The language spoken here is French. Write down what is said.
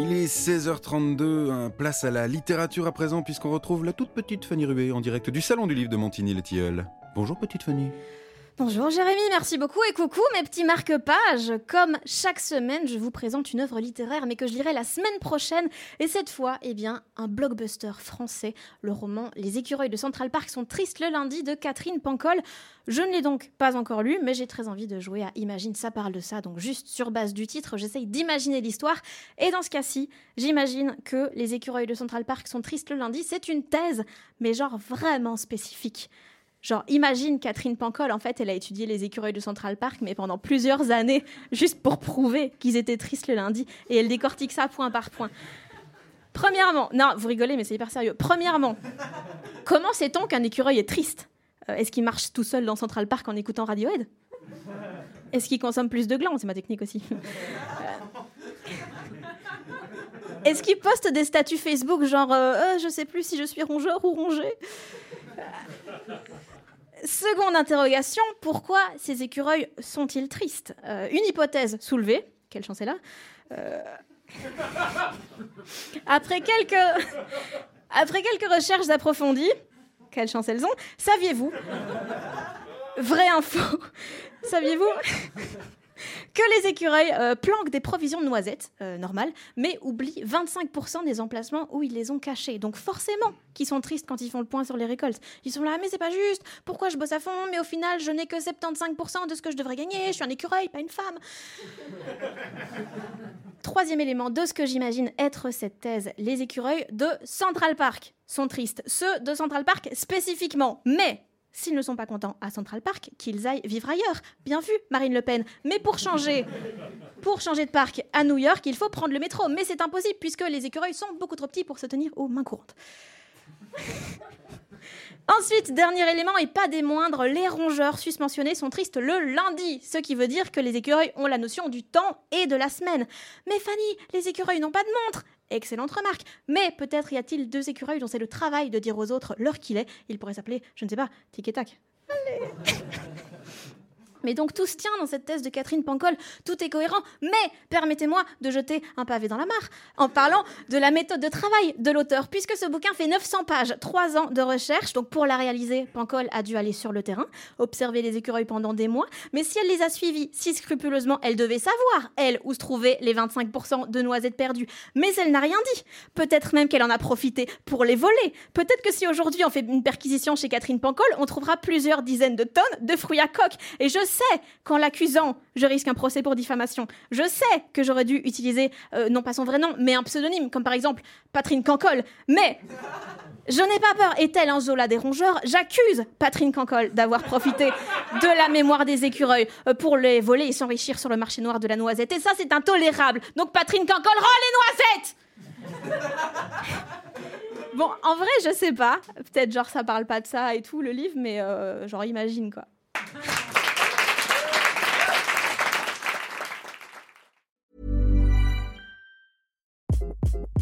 Il est 16h32, hein, place à la littérature à présent puisqu'on retrouve la toute petite Fanny Rubé en direct du Salon du Livre de Montigny-les-Tilleuls. Bonjour petite Fanny. Bonjour Jérémy, merci beaucoup et coucou mes petits marque-pages. Comme chaque semaine, je vous présente une œuvre littéraire mais que je lirai la semaine prochaine et cette fois, eh bien, un blockbuster français, le roman Les écureuils de Central Park sont tristes le lundi de Catherine Pancol. Je ne l'ai donc pas encore lu, mais j'ai très envie de jouer à Imagine ça parle de ça, donc juste sur base du titre, j'essaye d'imaginer l'histoire et dans ce cas-ci, j'imagine que Les écureuils de Central Park sont tristes le lundi, c'est une thèse, mais genre vraiment spécifique. Genre, imagine Catherine Pancol, en fait, elle a étudié les écureuils de Central Park, mais pendant plusieurs années, juste pour prouver qu'ils étaient tristes le lundi, et elle décortique ça point par point. Premièrement, non, vous rigolez, mais c'est hyper sérieux. Premièrement, comment sait-on qu'un écureuil est triste Euh, Est-ce qu'il marche tout seul dans Central Park en écoutant Radiohead Est-ce qu'il consomme plus de glands C'est ma technique aussi. Euh, Est-ce qu'il poste des statuts Facebook genre euh, Euh, je sais plus si je suis rongeur ou rongé Seconde interrogation, pourquoi ces écureuils sont-ils tristes? Euh, Une hypothèse soulevée, quelle chance est là Euh, après, quelques... après quelques recherches approfondies, quelle chance elles ont, saviez-vous Vraie info, saviez-vous que les écureuils euh, planquent des provisions de noisettes, euh, normal, mais oublient 25% des emplacements où ils les ont cachés. Donc forcément qu'ils sont tristes quand ils font le point sur les récoltes. Ils sont là, mais c'est pas juste, pourquoi je bosse à fond, mais au final je n'ai que 75% de ce que je devrais gagner, je suis un écureuil, pas une femme. Troisième élément de ce que j'imagine être cette thèse, les écureuils de Central Park sont tristes. Ceux de Central Park spécifiquement, mais S'ils ne sont pas contents à Central Park, qu'ils aillent vivre ailleurs. Bien vu, Marine Le Pen. Mais pour changer, pour changer de parc à New York, il faut prendre le métro. Mais c'est impossible puisque les écureuils sont beaucoup trop petits pour se tenir aux mains courantes. Ensuite, dernier élément et pas des moindres, les rongeurs susmentionnés sont tristes le lundi, ce qui veut dire que les écureuils ont la notion du temps et de la semaine. Mais Fanny, les écureuils n'ont pas de montre Excellente remarque. Mais peut-être y a-t-il deux écureuils dont c'est le travail de dire aux autres l'heure qu'il est. Ils pourraient s'appeler, je ne sais pas, tic et tac. Allez Mais donc tout se tient dans cette thèse de Catherine Pancol, tout est cohérent, mais permettez-moi de jeter un pavé dans la mare en parlant de la méthode de travail de l'auteur, puisque ce bouquin fait 900 pages, 3 ans de recherche, donc pour la réaliser, Pancol a dû aller sur le terrain, observer les écureuils pendant des mois, mais si elle les a suivis si scrupuleusement, elle devait savoir, elle, où se trouvaient les 25% de noisettes perdues, mais elle n'a rien dit, peut-être même qu'elle en a profité pour les voler, peut-être que si aujourd'hui on fait une perquisition chez Catherine Pancol, on trouvera plusieurs dizaines de tonnes de fruits à coque, et je sais qu'en l'accusant, je risque un procès pour diffamation. Je sais que j'aurais dû utiliser, euh, non pas son vrai nom, mais un pseudonyme, comme par exemple Patrine Cancol. Mais je n'ai pas peur. Et tel un Zola des rongeurs, j'accuse Patrine Cancol d'avoir profité de la mémoire des écureuils euh, pour les voler et s'enrichir sur le marché noir de la noisette. Et ça, c'est intolérable. Donc Patrine Cancol, rends les noisettes Bon, en vrai, je sais pas. Peut-être genre ça parle pas de ça et tout, le livre, mais euh, genre imagine quoi.